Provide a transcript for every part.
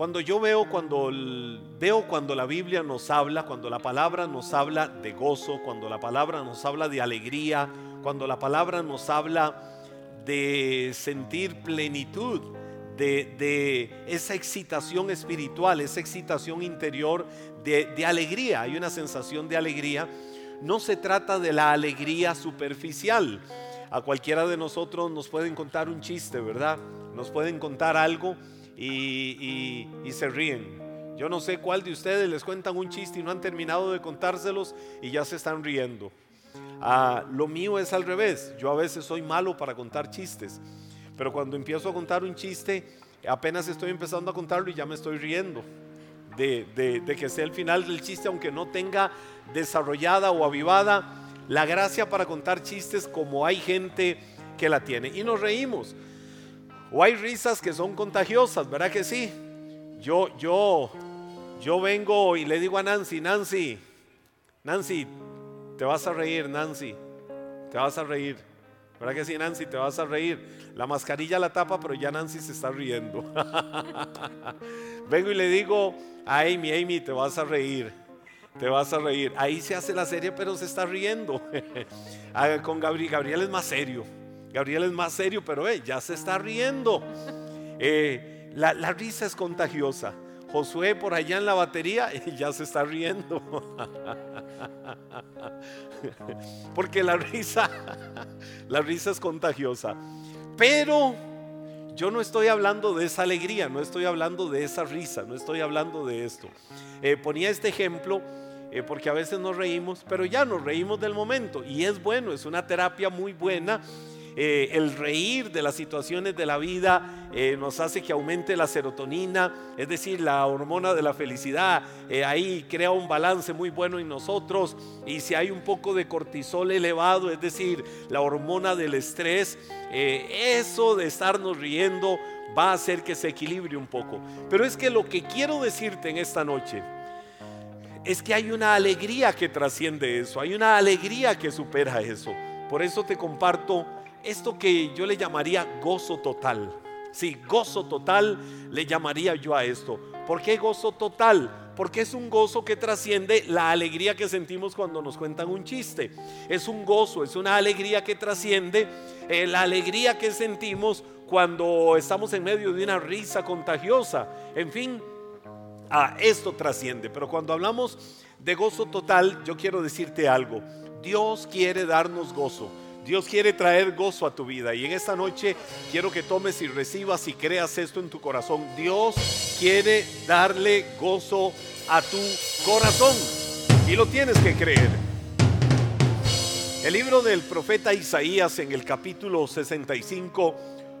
Cuando yo veo cuando veo cuando la Biblia nos habla, cuando la palabra nos habla de gozo, cuando la palabra nos habla de alegría, cuando la palabra nos habla de sentir plenitud, de, esa excitación espiritual, esa excitación interior de, de alegría. Hay una sensación de alegría. No se trata de la alegría superficial. A cualquiera de nosotros nos pueden contar un chiste, ¿verdad? Nos pueden contar algo y, se ríen. Yo no sé cuál de ustedes les cuentan un chiste y no han terminado de contárselos y ya se están riendo. Ah, lo mío es al revés. Yo a veces soy malo para contar chistes, pero cuando empiezo a contar un chiste, apenas estoy empezando a contarlo y ya me estoy riendo de, de que sea el final del chiste, aunque no tenga desarrollada o avivada la gracia para contar chistes como hay gente que la tiene. Y nos reímos. O hay risas que son contagiosas, ¿verdad que sí? Yo, yo, yo vengo y le digo a Nancy, Nancy, Nancy, te vas a reír, Nancy, te vas a reír. ¿Verdad que sí, Nancy? Te vas a reír. La mascarilla la tapa, pero ya Nancy se está riendo. Vengo y le digo a Amy, Amy, te vas a reír. Te vas a reír. Ahí se hace la serie, pero se está riendo. Ah, con Gabriel, Gabriel es más serio. Gabriel es más serio, pero eh, ya se está riendo. Eh, la, risa es contagiosa. Josué por allá en la batería ya se está riendo. Porque la risa, la risa es contagiosa. Pero yo no estoy hablando de esa alegría, no estoy hablando de esa risa, no estoy hablando de esto. Eh, ponía este ejemplo porque a veces nos reímos, pero ya nos reímos del momento y es bueno, es una terapia muy buena eh, el reír de las situaciones de la vida eh, nos hace que aumente la serotonina, es decir, la hormona de la felicidad. Eh, ahí crea un balance muy bueno en nosotros. Y si hay un poco de cortisol elevado, es decir, la hormona del estrés, eso de estarnos riendo va a hacer que se equilibre un poco. Pero es que lo que quiero decirte en esta noche, es que hay una alegría que trasciende eso, hay una alegría que supera eso. Por eso te comparto esto que yo le llamaría gozo total. Sí, gozo total le llamaría yo a esto. ¿Por qué gozo total? Porque es un gozo que trasciende la alegría que sentimos cuando nos cuentan un chiste. Es un gozo, es una alegría que trasciende eh, la alegría que sentimos cuando estamos en medio de una risa contagiosa. En fin, a esto trasciende. Pero cuando hablamos de gozo total, yo quiero decirte algo. Dios quiere darnos gozo. Dios quiere traer gozo a tu vida y en esta noche quiero que tomes y recibas y creas esto en tu corazón. Dios quiere darle gozo a tu corazón y lo tienes que creer. El libro del profeta Isaías en el capítulo 65,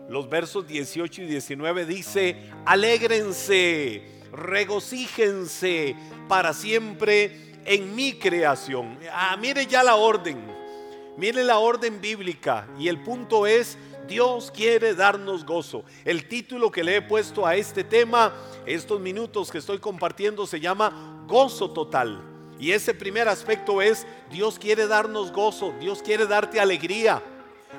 los versos 18 y 19 dice, alégrense, regocíjense para siempre en mi creación. Ah, mire ya la orden. Mire la orden bíblica y el punto es, Dios quiere darnos gozo. El título que le he puesto a este tema, estos minutos que estoy compartiendo, se llama Gozo Total. Y ese primer aspecto es, Dios quiere darnos gozo, Dios quiere darte alegría.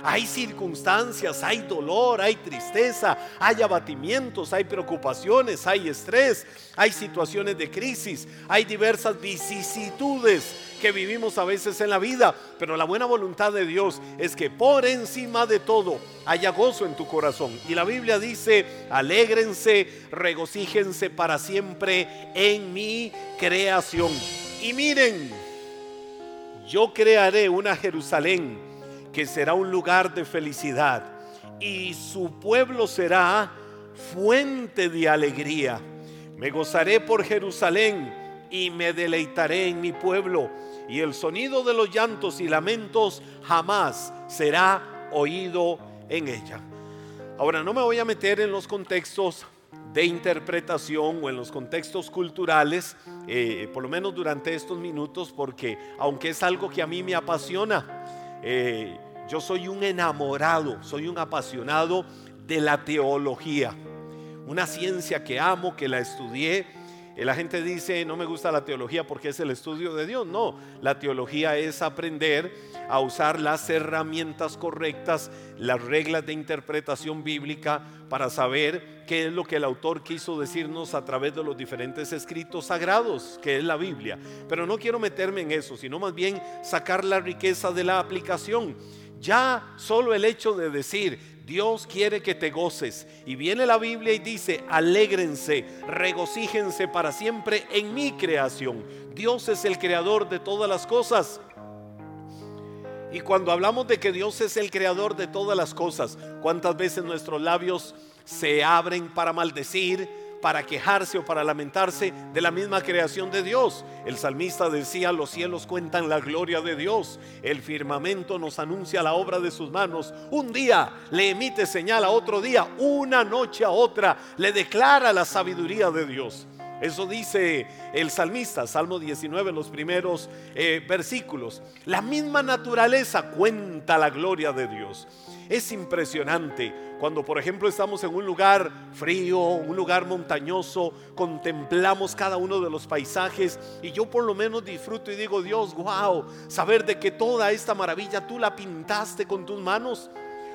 Hay circunstancias, hay dolor, hay tristeza, hay abatimientos, hay preocupaciones, hay estrés, hay situaciones de crisis, hay diversas vicisitudes que vivimos a veces en la vida, pero la buena voluntad de Dios es que por encima de todo haya gozo en tu corazón. Y la Biblia dice, alégrense, regocíjense para siempre en mi creación. Y miren, yo crearé una Jerusalén que será un lugar de felicidad y su pueblo será fuente de alegría. Me gozaré por Jerusalén y me deleitaré en mi pueblo y el sonido de los llantos y lamentos jamás será oído en ella. Ahora, no me voy a meter en los contextos de interpretación o en los contextos culturales, eh, por lo menos durante estos minutos, porque aunque es algo que a mí me apasiona, eh, yo soy un enamorado, soy un apasionado de la teología, una ciencia que amo, que la estudié la gente dice, no me gusta la teología porque es el estudio de Dios. No, la teología es aprender a usar las herramientas correctas, las reglas de interpretación bíblica para saber qué es lo que el autor quiso decirnos a través de los diferentes escritos sagrados, que es la Biblia. Pero no quiero meterme en eso, sino más bien sacar la riqueza de la aplicación. Ya solo el hecho de decir, Dios quiere que te goces. Y viene la Biblia y dice, alégrense, regocíjense para siempre en mi creación. Dios es el creador de todas las cosas. Y cuando hablamos de que Dios es el creador de todas las cosas, ¿cuántas veces nuestros labios se abren para maldecir? Para quejarse o para lamentarse de la misma creación de Dios. El salmista decía, los cielos cuentan la gloria de Dios, el firmamento nos anuncia la obra de sus manos, un día le emite señal a otro día, una noche a otra le declara la sabiduría de Dios. Eso dice el salmista, Salmo 19, los primeros eh, versículos. La misma naturaleza cuenta la gloria de Dios. Es impresionante cuando, por ejemplo, estamos en un lugar frío, un lugar montañoso, contemplamos cada uno de los paisajes y yo por lo menos disfruto y digo, Dios, wow, saber de que toda esta maravilla tú la pintaste con tus manos,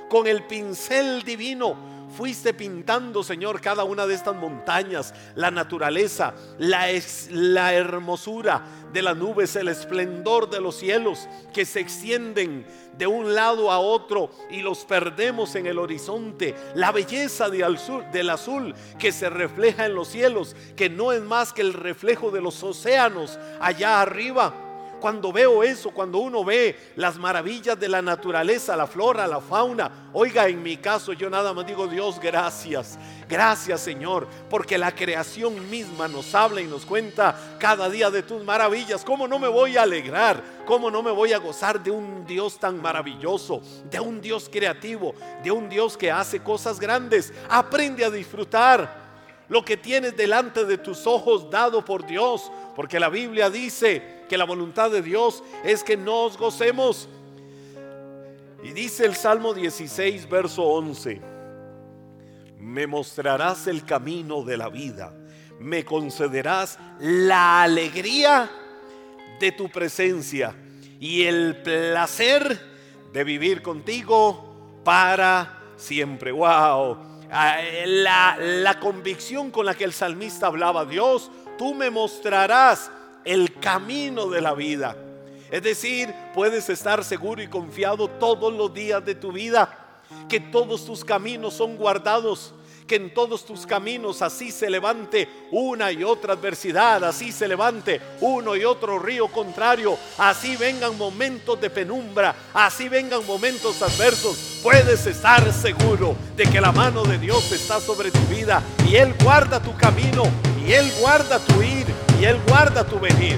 con el pincel divino fuiste pintando, Señor, cada una de estas montañas, la naturaleza, la, la hermosura de las nubes, el esplendor de los cielos que se extienden de un lado a otro y los perdemos en el horizonte, la belleza del azul que se refleja en los cielos, que no es más que el reflejo de los océanos allá arriba cuando veo eso, cuando uno ve las maravillas de la naturaleza, la flora, la fauna, oiga, en mi caso yo nada más digo, Dios, gracias. Gracias Señor, porque la creación misma nos habla y nos cuenta cada día de tus maravillas. ¿Cómo no me voy a alegrar? ¿Cómo no me voy a gozar de un Dios tan maravilloso, de un Dios creativo, de un Dios que hace cosas grandes? Aprende a disfrutar lo que tienes delante de tus ojos dado por Dios, porque la Biblia dice que la voluntad de Dios es que nos gocemos. Y dice el Salmo 16, verso 11, me mostrarás el camino de la vida, me concederás la alegría de tu presencia y el placer de vivir contigo para siempre. Wow. La, la convicción con la que el salmista hablaba, Dios, tú me mostrarás el camino de la vida. Es decir, puedes estar seguro y confiado todos los días de tu vida, que todos tus caminos son guardados, que en todos tus caminos así se levante una y otra adversidad, así se levante uno y otro río contrario, así vengan momentos de penumbra, así vengan momentos adversos, puedes estar seguro de que la mano de Dios está sobre tu vida y Él guarda tu camino y Él guarda tu ir y Él guarda tu venir.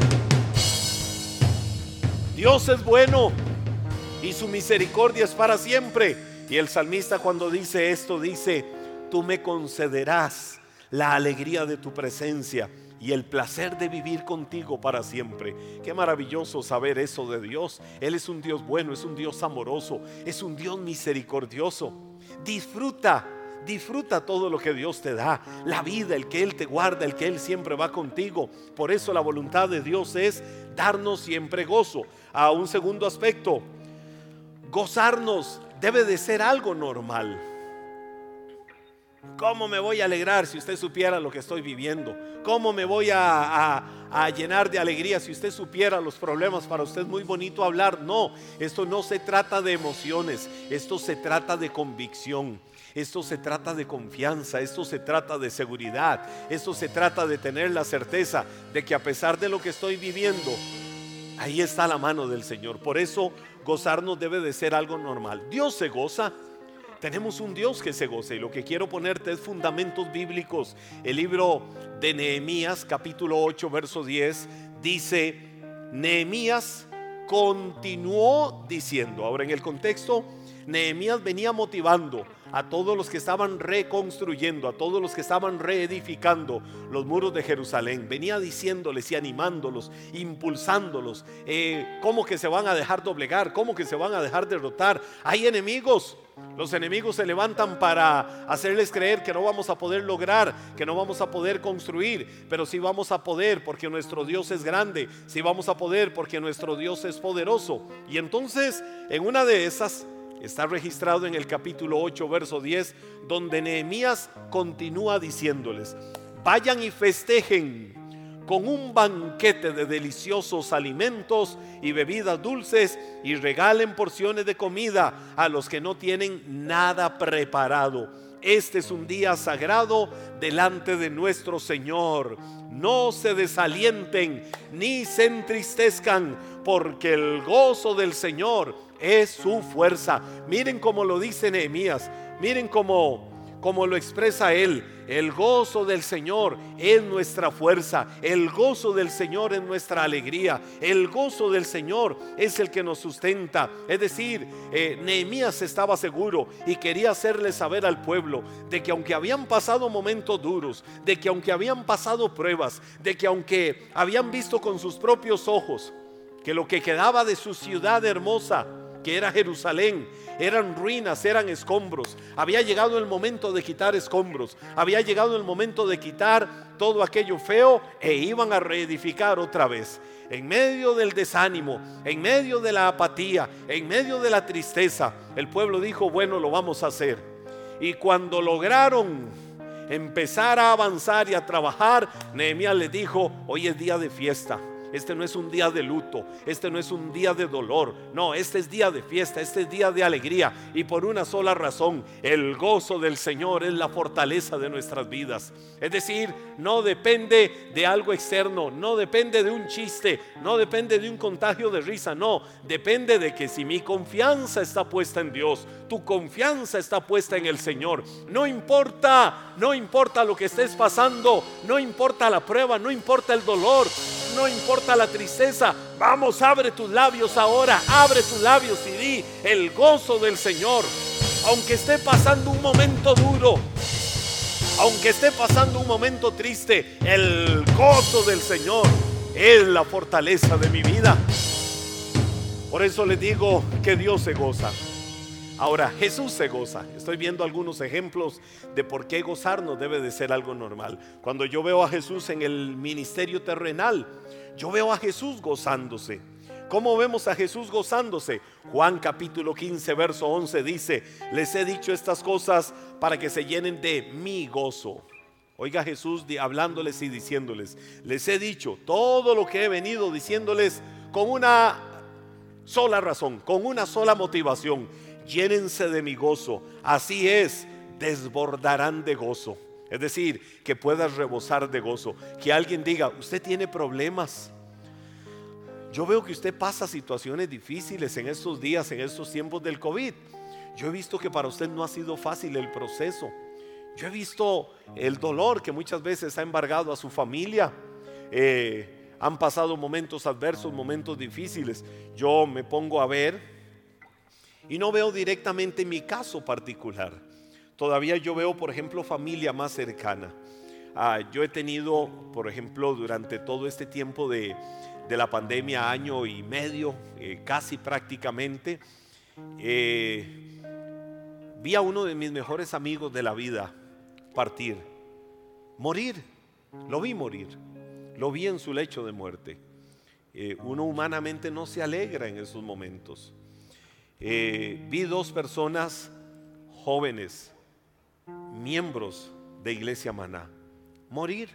Dios es bueno y su misericordia es para siempre. Y el salmista cuando dice esto dice, tú me concederás la alegría de tu presencia y el placer de vivir contigo para siempre. Qué maravilloso saber eso de Dios. Él es un Dios bueno, es un Dios amoroso, es un Dios misericordioso. Disfruta Disfruta todo lo que Dios te da, la vida, el que Él te guarda, el que Él siempre va contigo. Por eso la voluntad de Dios es darnos siempre gozo. A un segundo aspecto, gozarnos debe de ser algo normal. ¿Cómo me voy a alegrar si usted supiera lo que estoy viviendo? ¿Cómo me voy a, a, llenar de alegría si usted supiera los problemas? Para usted es muy bonito hablar. No, esto no se trata de emociones, esto se trata de convicción. Esto se trata de confianza, esto se trata de seguridad, esto se trata de tener la certeza de que a pesar de lo que estoy viviendo, ahí está la mano del Señor. Por eso gozarnos debe de ser algo normal. Dios se goza. Tenemos un Dios que se goza y lo que quiero ponerte es fundamentos bíblicos. El libro de Nehemías capítulo 8 verso 10 dice, Nehemías continuó diciendo, ahora en el contexto, Nehemías venía motivando a todos los que estaban reconstruyendo, a todos los que estaban reedificando los muros de Jerusalén. Venía diciéndoles y animándolos, impulsándolos. Eh, ¿Cómo que se van a dejar doblegar? ¿Cómo que se van a dejar derrotar? Hay enemigos. Los enemigos se levantan para hacerles creer que no vamos a poder lograr, que no vamos a poder construir, pero sí vamos a poder porque nuestro Dios es grande, sí vamos a poder porque nuestro Dios es poderoso. Y entonces, en una de esas, está registrado en el capítulo 8, verso 10, donde Nehemías continúa diciéndoles, vayan y festejen con un banquete de deliciosos alimentos y bebidas dulces y regalen porciones de comida a los que no tienen nada preparado. Este es un día sagrado delante de nuestro Señor. No se desalienten ni se entristezcan, porque el gozo del Señor es su fuerza. Miren cómo lo dice Nehemías, miren cómo, cómo lo expresa él el gozo del Señor es nuestra fuerza. El gozo del Señor es nuestra alegría. El gozo del Señor es el que nos sustenta. Es decir, eh, Nehemías estaba seguro y quería hacerle saber al pueblo de que aunque habían pasado momentos duros, de que aunque habían pasado pruebas, de que aunque habían visto con sus propios ojos que lo que quedaba de su ciudad hermosa, que era Jerusalén, eran ruinas, eran escombros. Había llegado el momento de quitar escombros, había llegado el momento de quitar todo aquello feo e iban a reedificar otra vez. En medio del desánimo, en medio de la apatía, en medio de la tristeza, el pueblo dijo, bueno, lo vamos a hacer. Y cuando lograron empezar a avanzar y a trabajar, Nehemías les dijo, hoy es día de fiesta. Este no es un día de luto, este no es un día de dolor, no, este es día de fiesta, este es día de alegría y por una sola razón, el gozo del Señor es la fortaleza de nuestras vidas. Es decir, no depende de algo externo, no depende de un chiste, no depende de un contagio de risa, no, depende de que si mi confianza está puesta en Dios, tu confianza está puesta en el Señor, no importa, no importa lo que estés pasando, no importa la prueba, no importa el dolor, no importa la tristeza. Vamos, abre tus labios ahora, abre tus labios y di el gozo del Señor. Aunque esté pasando un momento duro, aunque esté pasando un momento triste, el gozo del Señor es la fortaleza de mi vida. Por eso le digo que Dios se goza. Ahora, Jesús se goza. Estoy viendo algunos ejemplos de por qué gozarnos debe de ser algo normal. Cuando yo veo a Jesús en el ministerio terrenal, yo veo a Jesús gozándose. ¿Cómo vemos a Jesús gozándose? Juan capítulo 15, verso 11 dice, les he dicho estas cosas para que se llenen de mi gozo. Oiga Jesús hablándoles y diciéndoles, les he dicho todo lo que he venido diciéndoles con una sola razón, con una sola motivación llénense de mi gozo. Así es, desbordarán de gozo. Es decir, que puedas rebosar de gozo. Que alguien diga, usted tiene problemas. Yo veo que usted pasa situaciones difíciles en estos días, en estos tiempos del COVID. Yo he visto que para usted no ha sido fácil el proceso. Yo he visto el dolor que muchas veces ha embargado a su familia. Eh, han pasado momentos adversos, momentos difíciles. Yo me pongo a ver y no veo directamente mi caso particular. Todavía yo veo, por ejemplo, familia más cercana. Ah, yo he tenido, por ejemplo, durante todo este tiempo de, la pandemia, año y medio, eh, casi prácticamente, eh, vi a uno de mis mejores amigos de la vida partir, morir, lo vi morir, lo vi en su lecho de muerte. Eh, uno humanamente no se alegra en esos momentos. Eh, vi dos personas jóvenes, miembros de Iglesia Maná, morir,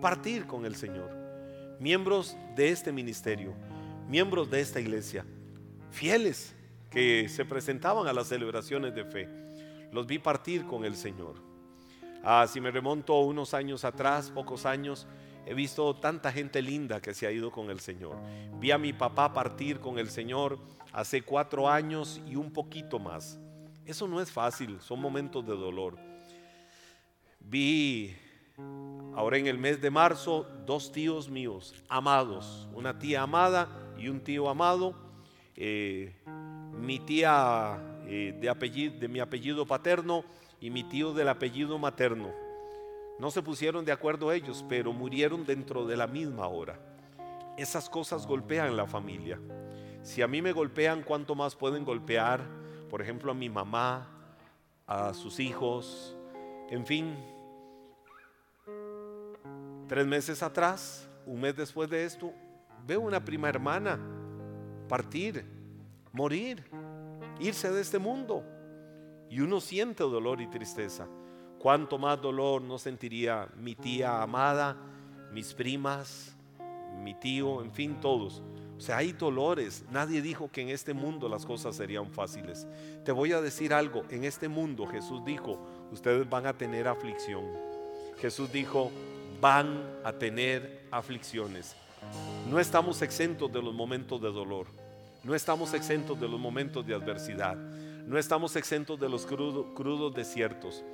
partir con el Señor, miembros de este ministerio, miembros de esta iglesia, fieles que se presentaban a las celebraciones de fe. Los vi partir con el Señor. Ah, si me remonto unos años atrás, pocos años, he visto tanta gente linda que se ha ido con el Señor. Vi a mi papá partir con el Señor hace cuatro años y un poquito más. Eso no es fácil, son momentos de dolor. Vi ahora en el mes de marzo dos tíos míos, amados, una tía amada y un tío amado. Eh, mi tía eh, de, mi apellido paterno y mi tío del apellido materno. No se pusieron de acuerdo ellos, pero murieron dentro de la misma hora. Esas cosas golpean la familia. Si a mí me golpean, ¿cuánto más pueden golpear? por ejemplo, a mi mamá, a sus hijos, en fin. Tres meses atrás, un mes después de esto, veo una prima hermana partir, morir, irse de este mundo. Y uno siente dolor y tristeza. ¿Cuánto más dolor no sentiría mi tía amada, mis primas, mi tío, en fin, todos? Sea, hay dolores. Nadie dijo que en este mundo las cosas serían fáciles. Te voy a decir algo. En este mundo Jesús dijo, ustedes van a tener aflicción. Jesús dijo, van a tener aflicciones. No estamos exentos de los momentos de dolor. No estamos exentos de los momentos de adversidad. No estamos exentos de los crudos desiertos.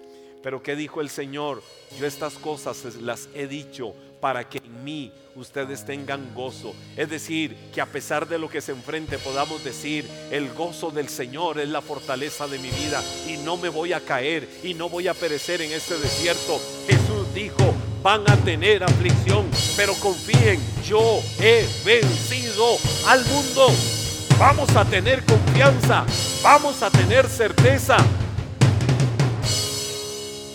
Pero ¿qué dijo el Señor? Yo estas cosas las he dicho para que en mí ustedes tengan gozo. Es decir, que a pesar de lo que se enfrente podamos decir, el gozo del Señor es la fortaleza de mi vida y no me voy a caer y no voy a perecer en este desierto. Jesús dijo, van a tener aflicción, pero confíen, yo he vencido al mundo. Vamos a tener confianza, vamos a tener certeza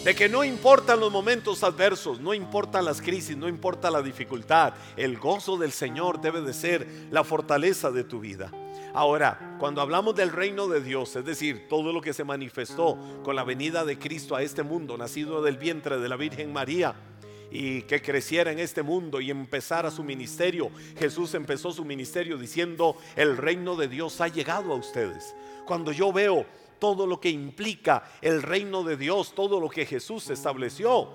de que no importan los momentos adversos, no importan las crisis, no importa la dificultad, el gozo del Señor debe de ser la fortaleza de tu vida. Ahora, cuando hablamos del reino de Dios, es decir, todo lo que se manifestó con la venida de Cristo a este mundo, nacido del vientre de la Virgen María, y que creciera en este mundo y empezara su ministerio. Jesús empezó su ministerio diciendo, el reino de Dios ha llegado a ustedes. Cuando yo veo todo lo que implica el reino de Dios, todo lo que Jesús estableció.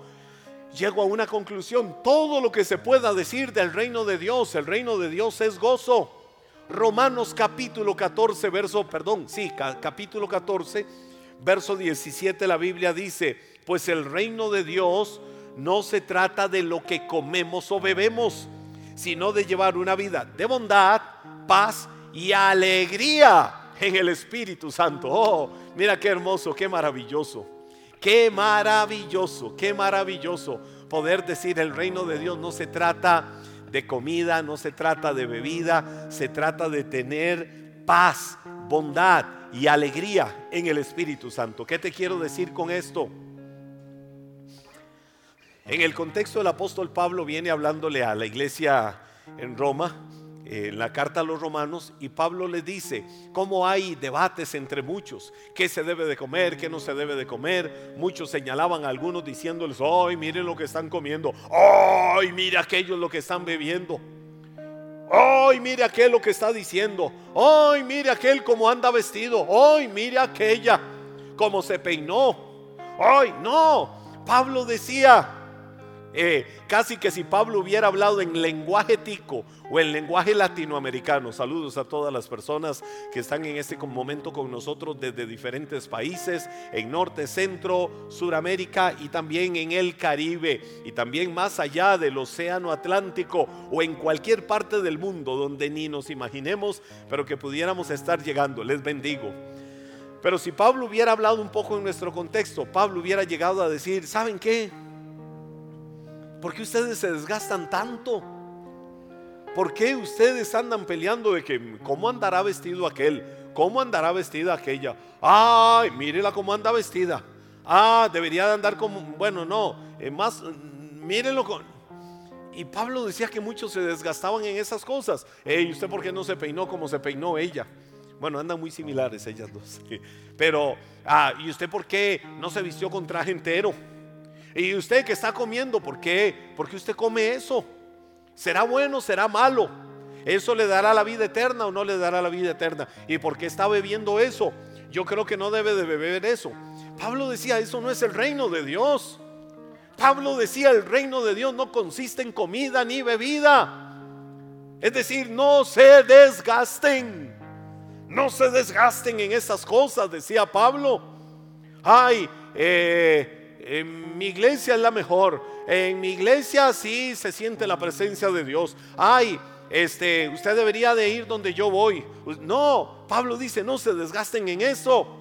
Llego a una conclusión, todo lo que se pueda decir del reino de Dios, el reino de Dios es gozo. Romanos capítulo 14, verso, perdón, sí, capítulo 14, verso 17, la Biblia dice, pues el reino de Dios no se trata de lo que comemos o bebemos, sino de llevar una vida de bondad, paz y alegría en el Espíritu Santo. Oh, mira qué hermoso, qué maravilloso. Qué maravilloso, qué maravilloso poder decir el reino de Dios no se trata de comida, no se trata de bebida, se trata de tener paz, bondad y alegría en el Espíritu Santo. ¿Qué te quiero decir con esto? En el contexto del apóstol Pablo viene hablándole a la iglesia en Roma en la carta a los romanos y Pablo le dice cómo hay debates entre muchos, qué se debe de comer, qué no se debe de comer. Muchos señalaban a algunos diciéndoles, ay, miren lo que están comiendo, ay, mira aquello lo que están bebiendo. Ay, mire aquel lo que está diciendo. Ay, mire aquel cómo anda vestido. Ay, mire aquella cómo se peinó. No. Pablo decía, eh, casi que si Pablo hubiera hablado en lenguaje tico o en lenguaje latinoamericano. Saludos a todas las personas que están en este momento con nosotros desde diferentes países, en Norte, Centro, Suramérica y también en el Caribe y también más allá del Océano Atlántico o en cualquier parte del mundo donde ni nos imaginemos, pero que pudiéramos estar llegando. Les bendigo. Pero si Pablo hubiera hablado un poco en nuestro contexto, Pablo hubiera llegado a decir, ¿saben qué? ¿Por qué ustedes se desgastan tanto? ¿Por qué ustedes andan peleando de que cómo andará vestido aquel? ¿Cómo andará vestida aquella? Ay, mírela cómo anda vestida. Ah, debería de andar como, bueno, no, eh, más, mírenlo con... Y Pablo decía que muchos se desgastaban en esas cosas. ¿Y ¿usted por qué no se peinó como se peinó ella? Bueno, andan muy similares ellas dos. Pero, ah, ¿y usted por qué no se vistió con traje entero? Y usted que está comiendo, ¿por qué? Porque usted come eso. ¿Será bueno? ¿Será malo? ¿Eso le dará la vida eterna o no le dará la vida eterna? ¿Y por qué está bebiendo eso? Yo creo que no debe de beber eso. Pablo decía, eso no es el reino de Dios. Pablo decía, el reino de Dios no consiste en comida ni bebida. Es decir, no se desgasten. No se desgasten en esas cosas, decía Pablo. Ay, eh, en mi iglesia es la mejor. En mi iglesia sí se siente la presencia de Dios. Ay, este, usted debería de ir donde yo voy. No, Pablo dice, no se desgasten en eso.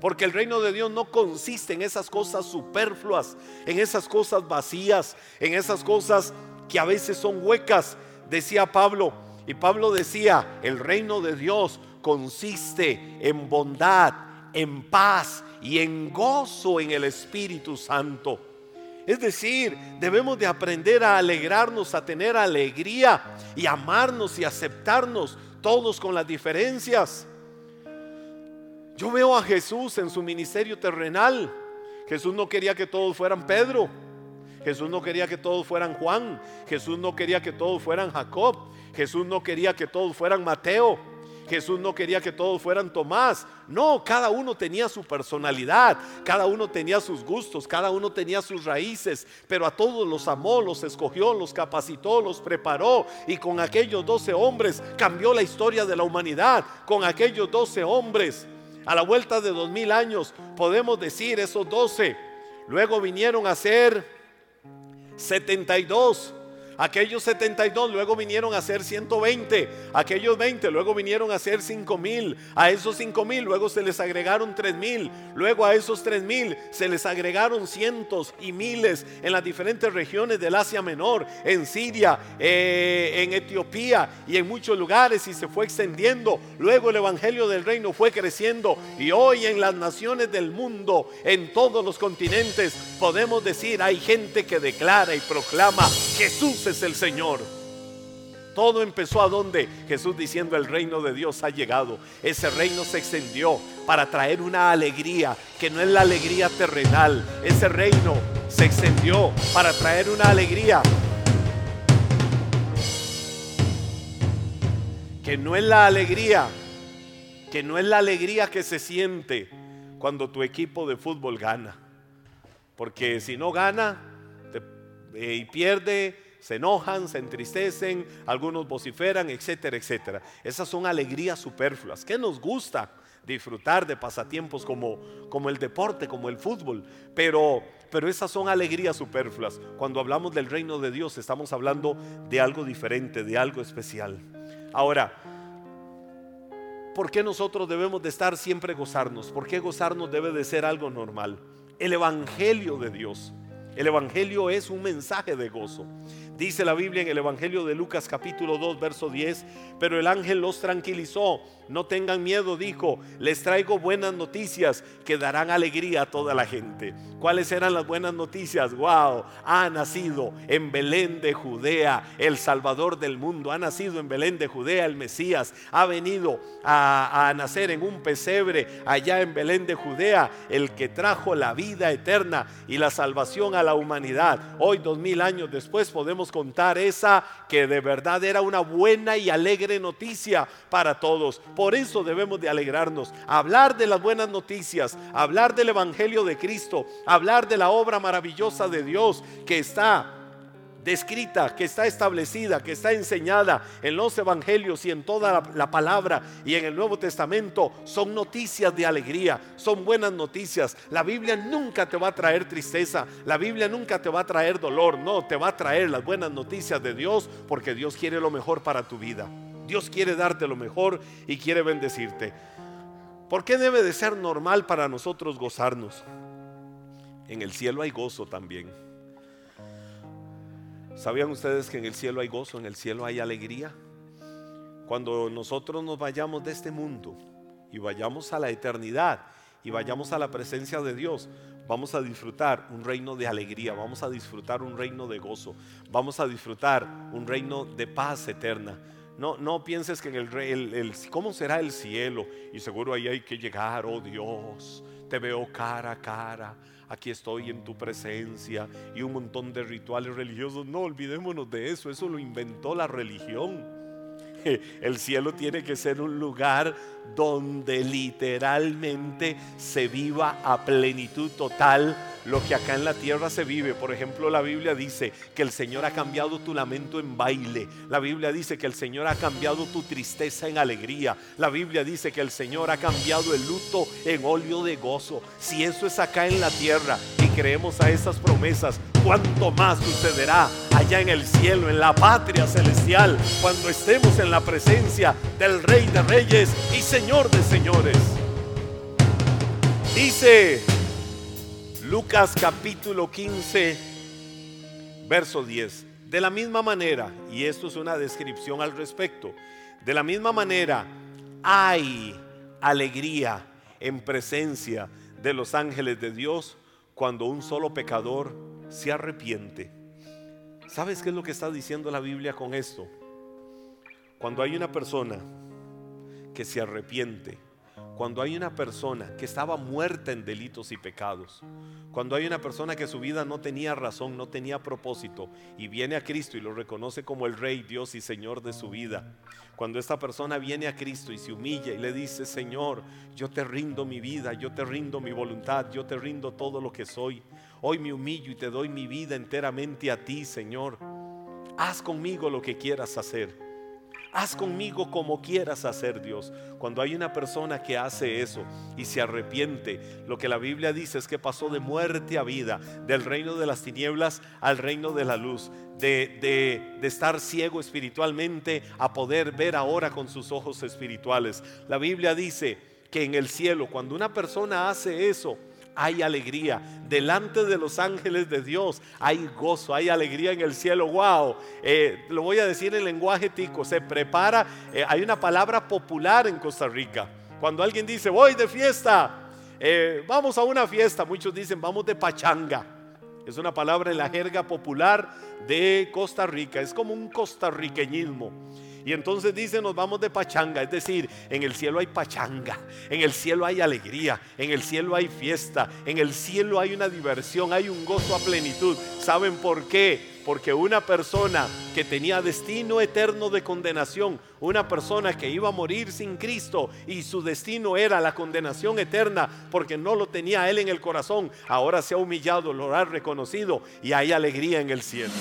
Porque el reino de Dios no consiste en esas cosas superfluas, en esas cosas vacías, en esas cosas que a veces son huecas, decía Pablo. Y Pablo decía, el reino de Dios consiste en bondad, en paz y en gozo en el Espíritu Santo. Es decir, debemos de aprender a alegrarnos, a tener alegría y amarnos y aceptarnos todos con las diferencias. Yo veo a Jesús en su ministerio terrenal. Jesús no quería que todos fueran Pedro. Jesús no quería que todos fueran Juan. Jesús no quería que todos fueran Jacob. Jesús no quería que todos fueran Mateo. Jesús no quería que todos fueran Tomás. No, cada uno tenía su personalidad, cada uno tenía sus gustos, cada uno tenía sus raíces, pero a todos los amó, los escogió, los capacitó, los preparó y con aquellos doce hombres cambió la historia de la humanidad. Con aquellos doce hombres, a la vuelta de dos mil años, podemos decir esos doce. Luego vinieron a ser 72 Aquellos 72 luego vinieron a ser 120. Aquellos 20 luego vinieron a ser 5 mil. A esos 5 mil luego se les agregaron 3 mil. Luego a esos 3 mil se les agregaron cientos y miles en las diferentes regiones del Asia Menor, en Siria, eh, en Etiopía y en muchos lugares y se fue extendiendo. Luego el Evangelio del Reino fue creciendo y hoy en las naciones del mundo, en todos los continentes, podemos decir hay gente que declara y proclama Jesús es el Señor. Todo empezó a donde Jesús diciendo el reino de Dios ha llegado. Ese reino se extendió para traer una alegría que no es la alegría terrenal. Ese reino se extendió para traer una alegría que no es la alegría, que no es la alegría que se siente cuando tu equipo de fútbol gana. Porque si no gana eh, y pierde, se enojan, se entristecen, algunos vociferan, etcétera, etcétera. Esas son alegrías superfluas. ¿Qué nos gusta? Disfrutar de pasatiempos como, como el deporte, como el fútbol, pero, pero esas son alegrías superfluas. Cuando hablamos del reino de Dios estamos hablando de algo diferente, de algo especial. Ahora, ¿por qué nosotros debemos de estar siempre gozarnos? ¿Por qué gozarnos debe de ser algo normal? El Evangelio de Dios. El Evangelio es un mensaje de gozo. Dice la Biblia en el Evangelio de Lucas capítulo 2, verso 10, pero el ángel los tranquilizó, no tengan miedo, dijo, les traigo buenas noticias que darán alegría a toda la gente. ¿Cuáles eran las buenas noticias? Wow, ha nacido en Belén de Judea el Salvador del mundo, ha nacido en Belén de Judea el Mesías, ha venido a, a nacer en un pesebre allá en Belén de Judea, el que trajo la vida eterna y la salvación a la humanidad. Hoy, dos mil años después, podemos contar esa que de verdad era una buena y alegre noticia para todos. Por eso debemos de alegrarnos, hablar de las buenas noticias, hablar del Evangelio de Cristo, hablar de la obra maravillosa de Dios que está descrita, que está establecida, que está enseñada en los evangelios y en toda la, palabra y en el Nuevo Testamento, son noticias de alegría, son buenas noticias. La Biblia nunca te va a traer tristeza, la Biblia nunca te va a traer dolor, no, te va a traer las buenas noticias de Dios porque Dios quiere lo mejor para tu vida. Dios quiere darte lo mejor y quiere bendecirte. ¿Por qué debe de ser normal para nosotros gozarnos? En el cielo hay gozo también. ¿Sabían ustedes que en el cielo hay gozo, en el cielo hay alegría? Cuando nosotros nos vayamos de este mundo y vayamos a la eternidad y vayamos a la presencia de Dios, vamos a disfrutar un reino de alegría, vamos a disfrutar un reino de gozo, vamos a disfrutar un reino de paz eterna. No, no pienses que en el, el, ¿cómo será el cielo? Y seguro ahí hay que llegar, oh Dios, te veo cara a cara, aquí estoy en tu presencia y un montón de rituales religiosos. No olvidémonos de eso, eso lo inventó la religión. El cielo tiene que ser un lugar donde literalmente se viva a plenitud total lo que acá en la tierra se vive. Por ejemplo, la Biblia dice que el Señor ha cambiado tu lamento en baile. La Biblia dice que el Señor ha cambiado tu tristeza en alegría. La Biblia dice que el Señor ha cambiado el luto en óleo de gozo. Si eso es acá en la tierra creemos a esas promesas, ¿cuánto más sucederá allá en el cielo, en la patria celestial, cuando estemos en la presencia del Rey de Reyes y Señor de señores? Dice Lucas capítulo 15, verso 10. De la misma manera, y esto es una descripción al respecto, de la misma manera hay alegría en presencia de los ángeles de Dios cuando un solo pecador se arrepiente. ¿Sabes qué es lo que está diciendo la Biblia con esto? Cuando hay una persona que se arrepiente, cuando hay una persona que estaba muerta en delitos y pecados, cuando hay una persona que su vida no tenía razón, no tenía propósito y viene a Cristo y lo reconoce como el Rey, Dios y Señor de su vida, cuando esta persona viene a Cristo y se humilla y le dice, Señor, yo te rindo mi vida, yo te rindo mi voluntad, yo te rindo todo lo que soy, hoy me humillo y te doy mi vida enteramente a ti, Señor, haz conmigo lo que quieras hacer haz conmigo como quieras hacer Dios. Cuando hay una persona que hace eso y se arrepiente, lo que la Biblia dice es que pasó de muerte a vida, del reino de las tinieblas al reino de la luz, de, de, estar ciego espiritualmente a poder ver ahora con sus ojos espirituales. La Biblia dice que en el cielo, cuando una persona hace eso, hay alegría. Delante de los ángeles de Dios hay gozo, hay alegría en el cielo. Wow, eh, lo voy a decir en lenguaje tico. Se prepara, eh, hay una palabra popular en Costa Rica. Cuando alguien dice, voy de fiesta, eh, vamos a una fiesta, muchos dicen, vamos de pachanga. Es una palabra en la jerga popular de Costa Rica, es como un costarriqueñismo. Y entonces dice, nos vamos de pachanga, es decir, en el cielo hay pachanga, en el cielo hay alegría, en el cielo hay fiesta, en el cielo hay una diversión, hay un gozo a plenitud. ¿Saben por qué? Porque una persona que tenía destino eterno de condenación, una persona que iba a morir sin Cristo y su destino era la condenación eterna porque no lo tenía él en el corazón, ahora se ha humillado, lo ha reconocido y hay alegría en el cielo.